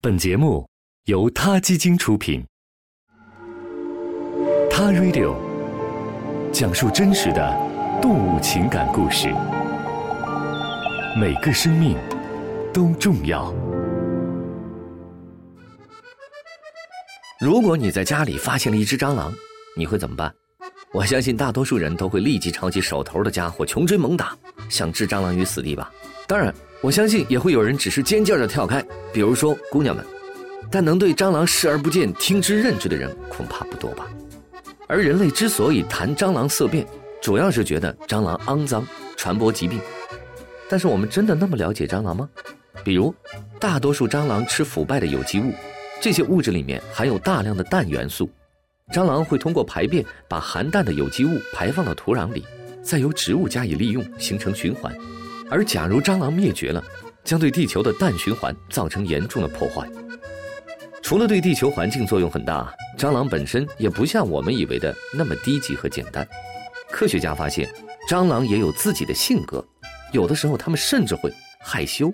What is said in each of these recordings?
本节目由他基金出品，《他 Radio》讲述真实的动物情感故事，每个生命都重要。如果你在家里发现了一只蟑螂，你会怎么办？我相信大多数人都会立即抄起手头的家伙，穷追猛打，想置蟑螂于死地吧。当然。我相信也会有人只是尖叫着跳开，比如说姑娘们，但能对蟑螂视而不见、听之任之的人恐怕不多吧。而人类之所以谈蟑螂色变，主要是觉得蟑螂肮脏、传播疾病。但是我们真的那么了解蟑螂吗？比如，大多数蟑螂吃腐败的有机物，这些物质里面含有大量的氮元素，蟑螂会通过排便把含氮的有机物排放到土壤里，再由植物加以利用，形成循环。而假如蟑螂灭绝了，将对地球的氮循环造成严重的破坏。除了对地球环境作用很大，蟑螂本身也不像我们以为的那么低级和简单。科学家发现，蟑螂也有自己的性格，有的时候它们甚至会害羞。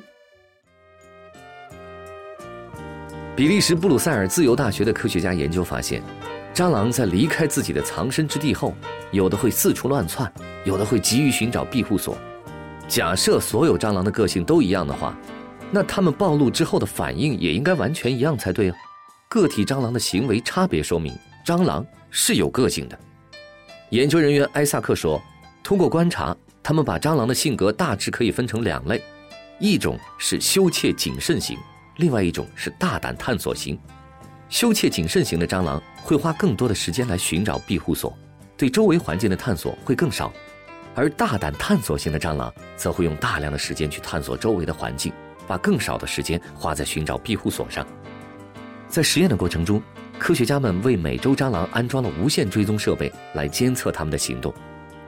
比利时布鲁塞尔自由大学的科学家研究发现，蟑螂在离开自己的藏身之地后，有的会四处乱窜，有的会急于寻找庇护所。假设所有蟑螂的个性都一样的话，那它们暴露之后的反应也应该完全一样才对啊。个体蟑螂的行为差别说明，蟑螂是有个性的。研究人员埃萨克说，通过观察，他们把蟑螂的性格大致可以分成两类：一种是羞怯谨慎型，另外一种是大胆探索型。羞怯谨慎型的蟑螂会花更多的时间来寻找庇护所，对周围环境的探索会更少。而大胆探索型的蟑螂则会用大量的时间去探索周围的环境，把更少的时间花在寻找庇护所上。在实验的过程中，科学家们为美洲蟑螂安装了无线追踪设备来监测它们的行动。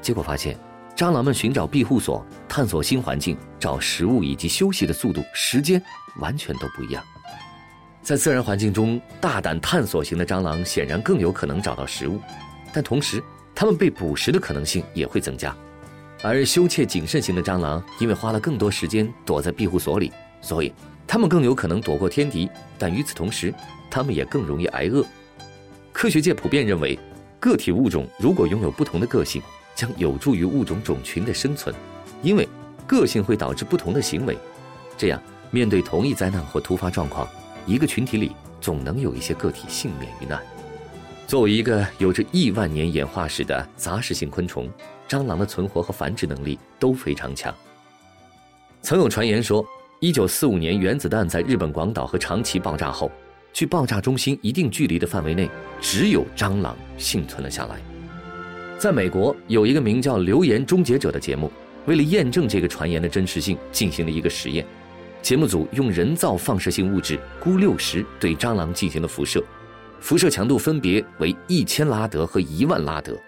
结果发现，蟑螂们寻找庇护所、探索新环境、找食物以及休息的速度、时间完全都不一样。在自然环境中，大胆探索型的蟑螂显然更有可能找到食物，但同时，它们被捕食的可能性也会增加。而羞怯谨慎型的蟑螂，因为花了更多时间躲在庇护所里，所以它们更有可能躲过天敌。但与此同时，它们也更容易挨饿。科学界普遍认为，个体物种如果拥有不同的个性，将有助于物种种群的生存，因为个性会导致不同的行为。这样，面对同一灾难或突发状况，一个群体里总能有一些个体幸免于难。作为一个有着亿万年演化史的杂食性昆虫，蟑螂的存活和繁殖能力都非常强。曾有传言说，1945年原子弹在日本广岛和长崎爆炸后，距爆炸中心一定距离的范围内，只有蟑螂幸存了下来。在美国，有一个名叫《流言终结者》的节目，为了验证这个传言的真实性，进行了一个实验。节目组用人造放射性物质钴六十对蟑螂进行了辐射。辐射强度分别为一千拉德和一万拉德，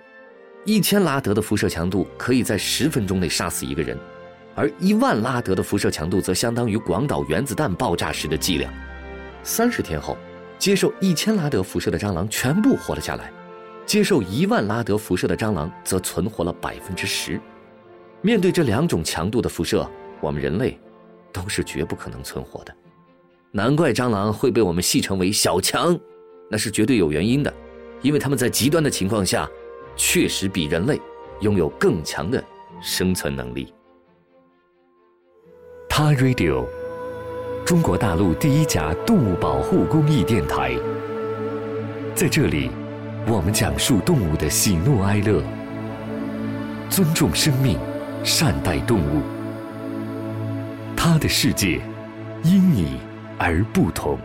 一千拉德的辐射强度可以在十分钟内杀死一个人，而一万拉德的辐射强度则相当于广岛原子弹爆炸时的剂量。三十天后，接受一千拉德辐射的蟑螂全部活了下来，接受一万拉德辐射的蟑螂则存活了百分之十。面对这两种强度的辐射，我们人类都是绝不可能存活的。难怪蟑螂会被我们戏称为小强。那是绝对有原因的，因为他们在极端的情况下，确实比人类拥有更强的生存能力。他 Radio，中国大陆第一家动物保护公益电台，在这里，我们讲述动物的喜怒哀乐，尊重生命，善待动物。他的世界，因你而不同。